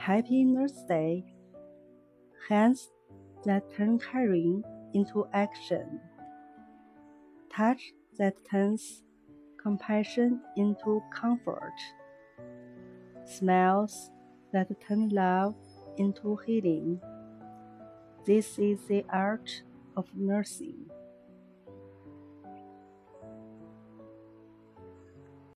Happy Nurse Day. Hands that turn caring into action. Touch that turns compassion into comfort. Smiles that turn love into healing. This is the art of nursing.